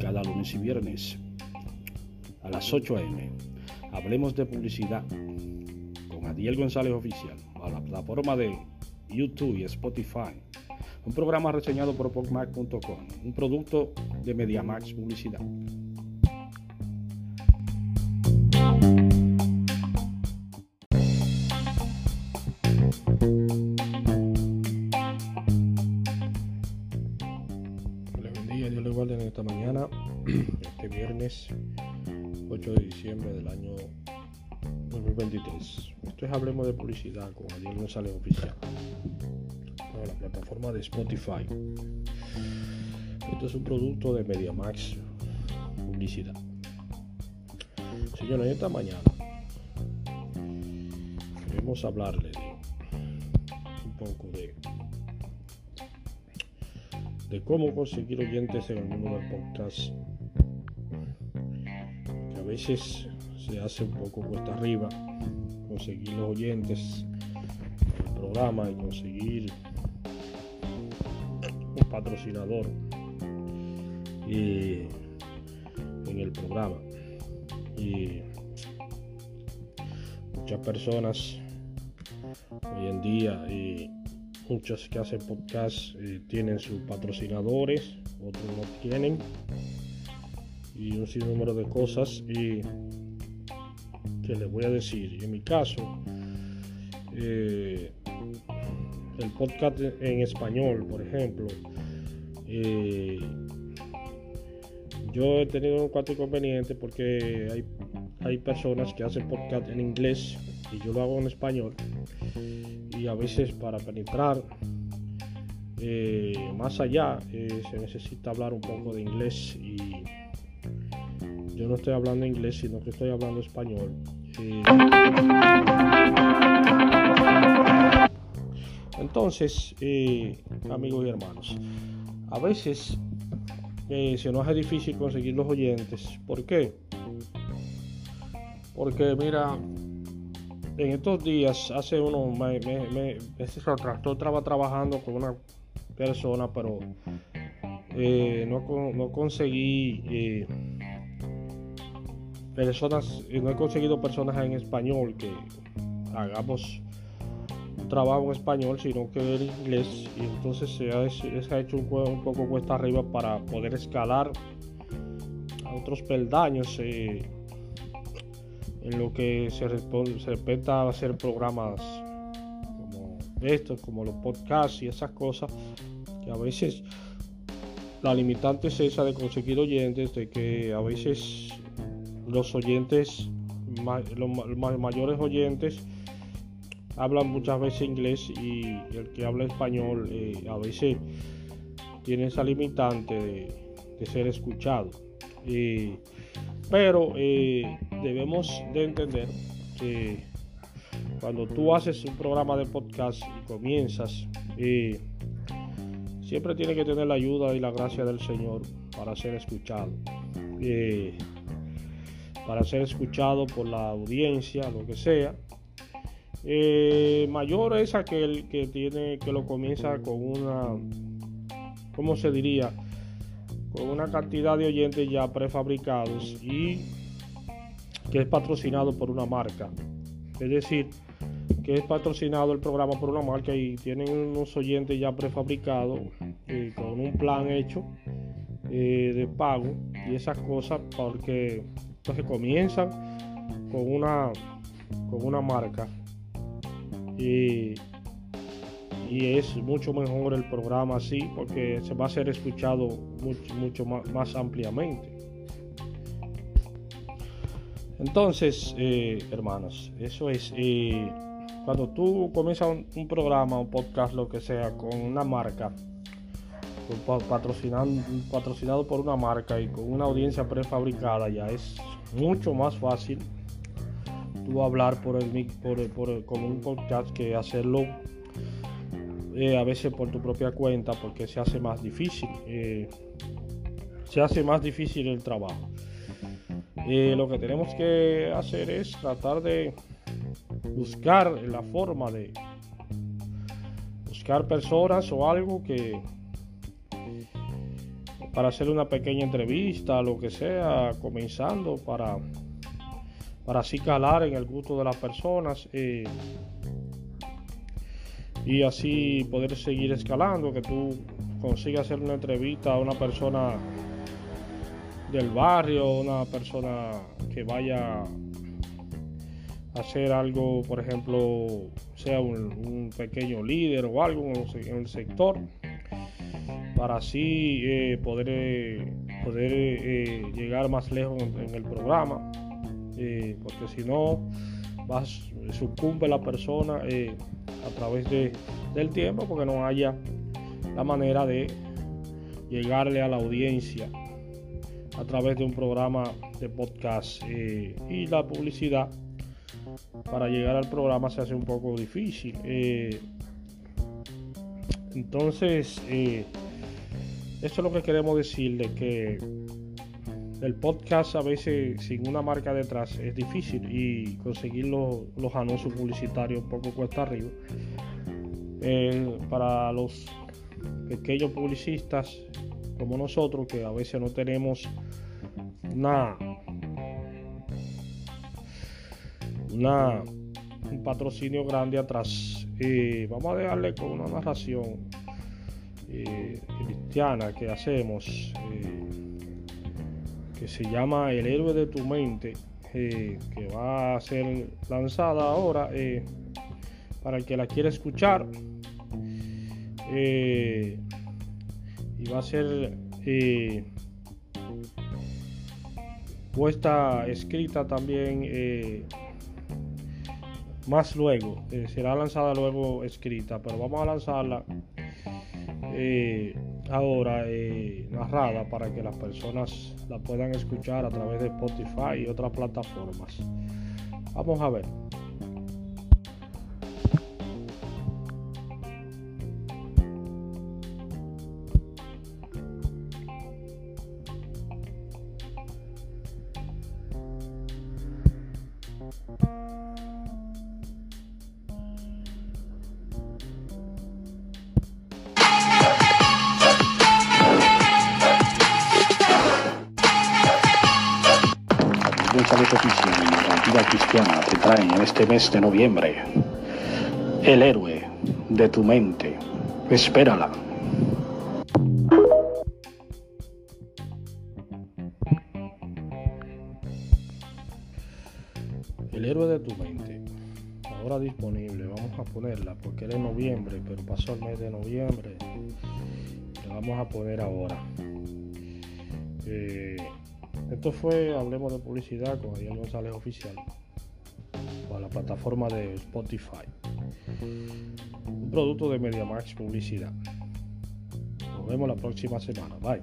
Cada lunes y viernes a las 8 a.m. Hablemos de publicidad con Adiel González Oficial a la plataforma de YouTube y Spotify. Un programa reseñado por PocMac.com, un producto de MediaMax Publicidad. Dios les guarde en esta mañana, este viernes 8 de diciembre del año 2023. Esto es Hablemos de Publicidad con Adiel González Oficial. Para la plataforma de Spotify. Esto es un producto de MediaMax Publicidad. Señores, esta mañana queremos hablarle de cómo conseguir oyentes en el mundo del podcast. Que a veces se hace un poco cuesta arriba conseguir los oyentes del programa y conseguir un patrocinador y, en el programa. Y muchas personas hoy en día y muchos que hacen podcast eh, tienen sus patrocinadores, otros no tienen, y un sinnúmero de cosas. Y que les voy a decir, en mi caso, eh, el podcast en español, por ejemplo, eh, yo he tenido un cuatro inconveniente porque hay, hay personas que hacen podcast en inglés y yo lo hago en español y a veces para penetrar eh, más allá eh, se necesita hablar un poco de inglés y yo no estoy hablando inglés sino que estoy hablando español eh, entonces amigos y hermanos a veces se nos hace difícil conseguir los oyentes ¿por qué? porque mira en estos días, hace unos meses estaba trabajando con una persona, pero eh, no, conseguí eh, personas, no he conseguido personas en español que hagamos trabajo en español, sino que en inglés, y entonces se ha, hecho un, un, poco cuesta arriba para poder escalar a otros peldaños. Eh, en lo que se, respeta a hacer programas como estos, como los podcasts y esas cosas, que a veces la limitante es esa de conseguir oyentes, de que a veces los oyentes, los mayores oyentes, hablan muchas veces inglés y el que habla español eh, a veces tiene esa limitante de, ser escuchado. pero eh, debemos de entender que cuando tú haces un programa de podcast y comienzas, siempre tiene que tener la ayuda y la gracia del Señor para ser escuchado. Para ser escuchado por la audiencia, lo que sea. Mayor es aquel que tiene que lo comienza con una, ¿cómo se diría? Con una cantidad de oyentes ya prefabricados y que es patrocinado por una marca. Es decir, que es patrocinado el programa por una marca y tienen unos oyentes ya prefabricados eh, con un plan hecho eh, de pago y esas cosas porque entonces comienzan con una con una marca y, y es mucho mejor el programa así porque se va a ser escuchado mucho, mucho más, más ampliamente entonces, eh, hermanos, eso es. Eh, cuando tú comienzas un, programa, un podcast, lo que sea, con una marca, patrocinado por una marca y con una audiencia prefabricada, ya es mucho más fácil tú hablar por el por, por, como un podcast que hacerlo eh, a veces por tu propia cuenta porque se hace más difícil se hace más difícil el trabajo y lo que tenemos que hacer es tratar de buscar la forma de buscar personas o algo que para hacer una pequeña entrevista, lo que sea, comenzando para, para así calar en el gusto de las personas eh, y así poder seguir escalando, que tú consigas hacer una entrevista a una persona del barrio, una persona que vaya a hacer algo, por ejemplo, sea un, pequeño líder o algo en el sector para así eh, poder, eh, poder eh, llegar más lejos en, el programa, porque si no, sucumbe la persona a través de, del tiempo, porque no haya la manera de llegarle a la audiencia a través de un programa de podcast y la publicidad para llegar al programa se hace un poco difícil. entonces, esto es lo que queremos decirle, que el podcast a veces sin una marca detrás es difícil y conseguir los, anuncios publicitarios un poco cuesta arriba. Eh, para los pequeños publicistas como nosotros, que a veces no tenemos una, una un patrocinio grande atrás, y vamos a dejarle con una narración eh, cristiana que hacemos, eh, que se llama El héroe de tu mente, eh, que va a ser lanzada ahora para el que la quiera escuchar. Y va a ser puesta escrita también más luego, será lanzada luego escrita, pero vamos a lanzarla eh, ahora eh, narrada para que las personas la puedan escuchar a través de Spotify y otras plataformas. Vamos a ver. Cristiana te traen en este mes de noviembre el héroe de tu mente. Espérala. El héroe de tu mente. Ahora disponible. Vamos a ponerla porque era en noviembre, pero pasó el mes de noviembre. Le vamos a poner ahora. Eh, esto fue Hablemos de Publicidad con Ariel González Oficial a la plataforma de Spotify. Un producto de MediaMax Publicidad. Nos vemos la próxima semana. Bye.